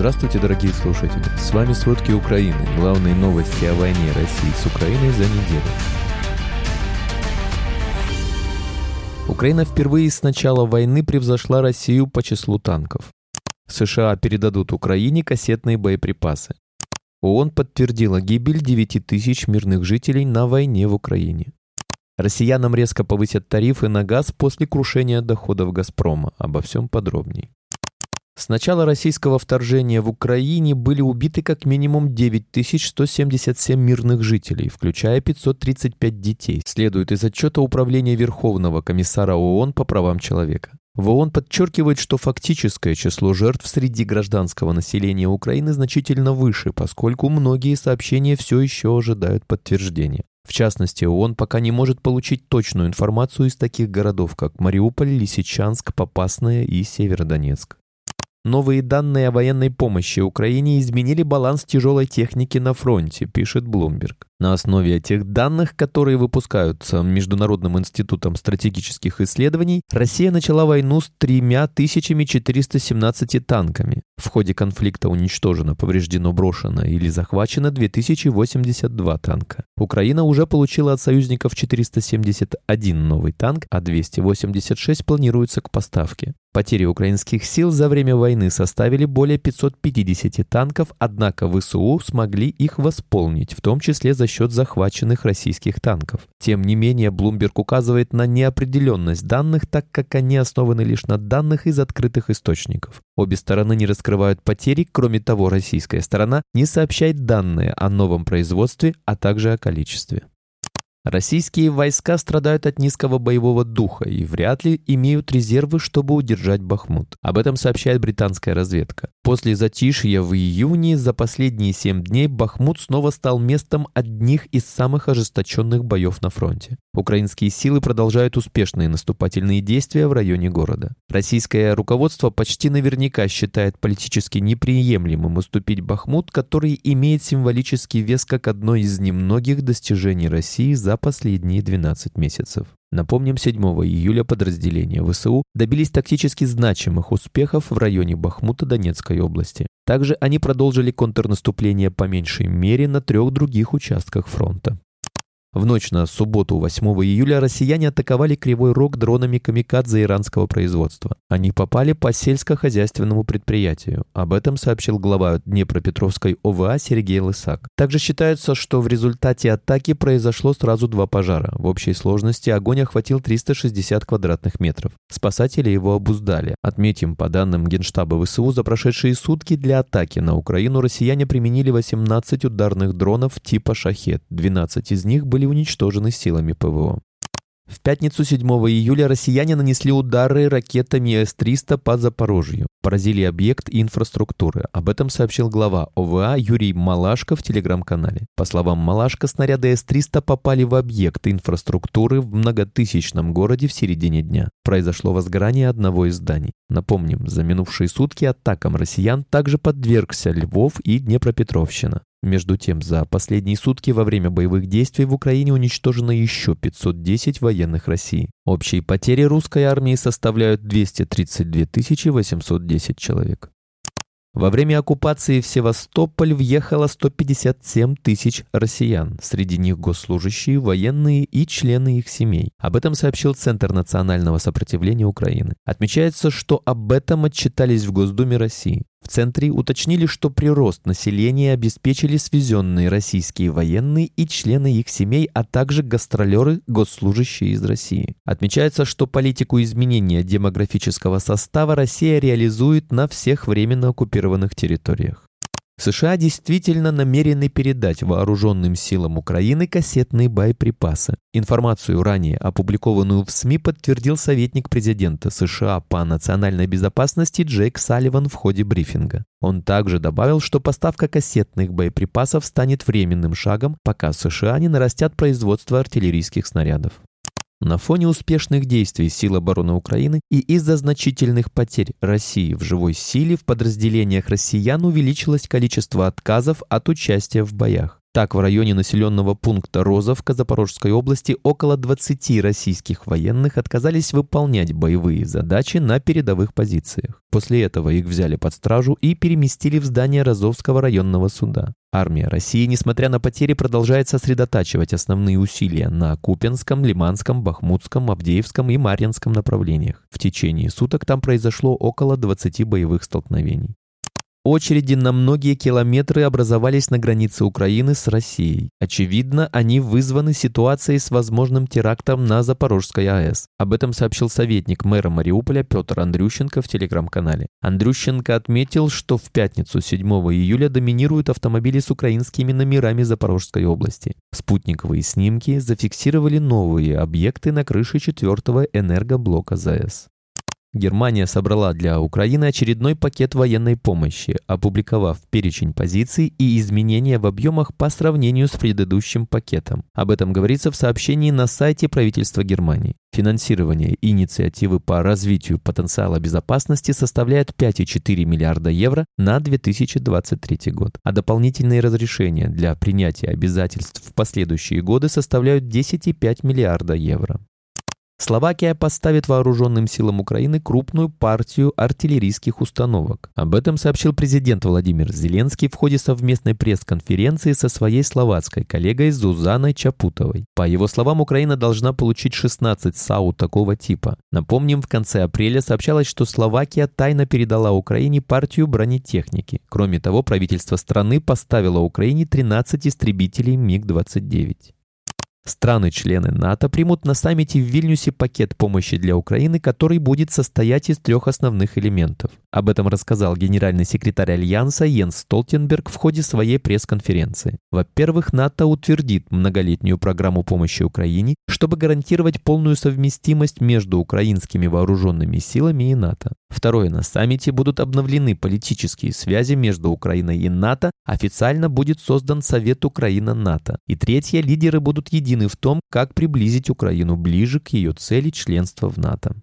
Здравствуйте, дорогие слушатели! С вами «Сводки Украины». Главные новости о войне России с Украиной за неделю. Украина впервые с начала войны превзошла Россию по числу танков. США передадут Украине кассетные боеприпасы. ООН подтвердила гибель 9 тысяч мирных жителей на войне в Украине. Россиянам резко повысят тарифы на газ после крушения доходов «Газпрома». Обо всем подробней. С начала российского вторжения в Украине были убиты как минимум 9177 мирных жителей, включая 535 детей, следует из отчета Управления Верховного комиссара ООН по правам человека. В ООН подчеркивает, что фактическое число жертв среди гражданского населения Украины значительно выше, поскольку многие сообщения все еще ожидают подтверждения. В частности, ООН пока не может получить точную информацию из таких городов, как Мариуполь, Лисичанск, Попасная и Северодонецк. Новые данные о военной помощи Украине изменили баланс тяжелой техники на фронте, пишет Bloomberg. На основе этих данных, которые выпускаются Международным институтом стратегических исследований, Россия начала войну с 3417 танками. В ходе конфликта уничтожено, повреждено, брошено или захвачено 2082 танка. Украина уже получила от союзников 471 новый танк, а 286 планируется к поставке. Потери украинских сил за время войны составили более 550 танков, однако ВСУ смогли их восполнить, в том числе за счет захваченных российских танков. Тем не менее, Bloomberg указывает на неопределенность данных, так как они основаны лишь на данных из открытых источников. Обе стороны не раскрывают потери, кроме того, российская сторона не сообщает данные о новом производстве, а также о количестве. Российские войска страдают от низкого боевого духа и вряд ли имеют резервы, чтобы удержать Бахмут. Об этом сообщает британская разведка. После затишья в июне за последние семь дней Бахмут снова стал местом одних из самых ожесточенных боев на фронте. Украинские силы продолжают успешные наступательные действия в районе города. Российское руководство почти наверняка считает политически неприемлемым уступить Бахмут, который имеет символический вес как одно из немногих достижений России за последние 12 месяцев. Напомним, 7 июля подразделения ВСУ добились тактически значимых успехов в районе Бахмута Донецкой области. Также они продолжили контрнаступление по меньшей мере на трех других участках фронта. В ночь на субботу 8 июля россияне атаковали Кривой Рог дронами камикадзе иранского производства. Они попали по сельскохозяйственному предприятию. Об этом сообщил глава Днепропетровской ОВА Сергей Лысак. Также считается, что в результате атаки произошло сразу два пожара. В общей сложности огонь охватил 360 квадратных метров. Спасатели его обуздали. Отметим, по данным Генштаба ВСУ, за прошедшие сутки для атаки на Украину россияне применили 18 ударных дронов типа «Шахет». 12 из них были были уничтожены силами ПВО. В пятницу 7 июля россияне нанесли удары ракетами С-300 по Запорожью. Поразили объект инфраструктуры. Об этом сообщил глава ОВА Юрий Малашко в телеграм-канале. По словам Малашко, снаряды С-300 попали в объект инфраструктуры в многотысячном городе в середине дня. Произошло возгорание одного из зданий. Напомним, за минувшие сутки атакам россиян также подвергся Львов и Днепропетровщина. Между тем, за последние сутки во время боевых действий в Украине уничтожено еще 510 военных России. Общие потери русской армии составляют 232 810 человек. Во время оккупации в Севастополь въехало 157 тысяч россиян, среди них госслужащие, военные и члены их семей. Об этом сообщил Центр национального сопротивления Украины. Отмечается, что об этом отчитались в Госдуме России. В центре уточнили, что прирост населения обеспечили свезенные российские военные и члены их семей, а также гастролеры, госслужащие из России. Отмечается, что политику изменения демографического состава Россия реализует на всех временно оккупированных территориях. США действительно намерены передать вооруженным силам Украины кассетные боеприпасы. Информацию, ранее опубликованную в СМИ, подтвердил советник президента США по национальной безопасности Джейк Салливан в ходе брифинга. Он также добавил, что поставка кассетных боеприпасов станет временным шагом, пока США не нарастят производство артиллерийских снарядов. На фоне успешных действий сил обороны Украины и из-за значительных потерь России в живой силе в подразделениях россиян увеличилось количество отказов от участия в боях. Так, в районе населенного пункта Розовка Запорожской области около 20 российских военных отказались выполнять боевые задачи на передовых позициях. После этого их взяли под стражу и переместили в здание Розовского районного суда. Армия России, несмотря на потери, продолжает сосредотачивать основные усилия на Купенском, Лиманском, Бахмутском, Авдеевском и Марьинском направлениях. В течение суток там произошло около 20 боевых столкновений. Очереди на многие километры образовались на границе Украины с Россией. Очевидно, они вызваны ситуацией с возможным терактом на Запорожской АЭС. Об этом сообщил советник мэра Мариуполя Петр Андрющенко в телеграм-канале. Андрющенко отметил, что в пятницу 7 июля доминируют автомобили с украинскими номерами Запорожской области. Спутниковые снимки зафиксировали новые объекты на крыше четвертого энергоблока ЗАЭС. Германия собрала для Украины очередной пакет военной помощи, опубликовав перечень позиций и изменения в объемах по сравнению с предыдущим пакетом. Об этом говорится в сообщении на сайте правительства Германии. Финансирование инициативы по развитию потенциала безопасности составляет 5,4 миллиарда евро на 2023 год, а дополнительные разрешения для принятия обязательств в последующие годы составляют 10,5 миллиарда евро. Словакия поставит вооруженным силам Украины крупную партию артиллерийских установок. Об этом сообщил президент Владимир Зеленский в ходе совместной пресс-конференции со своей словацкой коллегой Зузаной Чапутовой. По его словам, Украина должна получить 16 САУ такого типа. Напомним, в конце апреля сообщалось, что Словакия тайно передала Украине партию бронетехники. Кроме того, правительство страны поставило Украине 13 истребителей МиГ-29. Страны-члены НАТО примут на саммите в Вильнюсе пакет помощи для Украины, который будет состоять из трех основных элементов. Об этом рассказал генеральный секретарь Альянса Йенс Столтенберг в ходе своей пресс-конференции. Во-первых, НАТО утвердит многолетнюю программу помощи Украине, чтобы гарантировать полную совместимость между украинскими вооруженными силами и НАТО. Второе, на саммите будут обновлены политические связи между Украиной и НАТО, официально будет создан Совет Украина-НАТО. И третье, лидеры будут едины в том, как приблизить Украину ближе к ее цели членства в НАТО.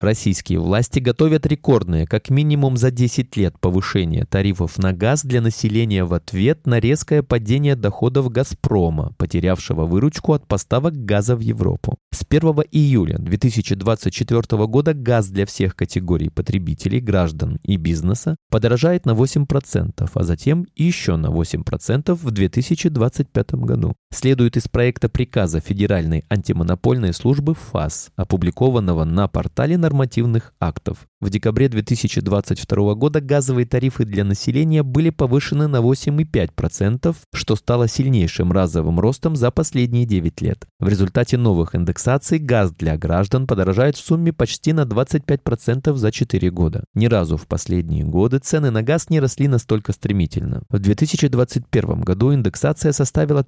Российские власти готовят рекордное, как минимум за 10 лет, повышение тарифов на газ для населения в ответ на резкое падение доходов «Газпрома», потерявшего выручку от поставок газа в Европу. С 1 июля 2024 года газ для всех категорий потребителей, граждан и бизнеса подорожает на 8%, а затем еще на 8% в 2025 году. Следует из проекта приказа Федеральной антимонопольной службы ФАС, опубликованного на портале нормативных актов. В декабре 2022 года газовые тарифы для населения были повышены на 8,5%, что стало сильнейшим разовым ростом за последние 9 лет. В результате новых индексаций газ для граждан подорожает в сумме почти на 25% за 4 года. Ни разу в последние годы цены на газ не росли настолько стремительно. В 2021 году индексация составила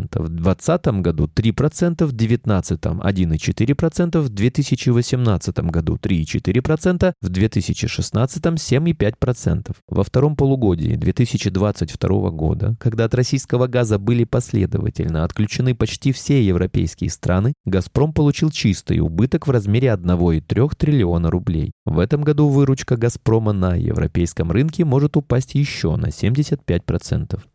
3%, в 2020 году 3%, в 2019 1,4%, в 2018 году 3,4%, в 2016 7,5%. Во втором полугодии 2022 года, когда от российского газа были последовательно отключены почти все европейские страны, «Газпром» получил чистый убыток в размере 1,3 триллиона рублей. В этом году выручка «Газпрома» на европейском рынке может упасть еще на 75%.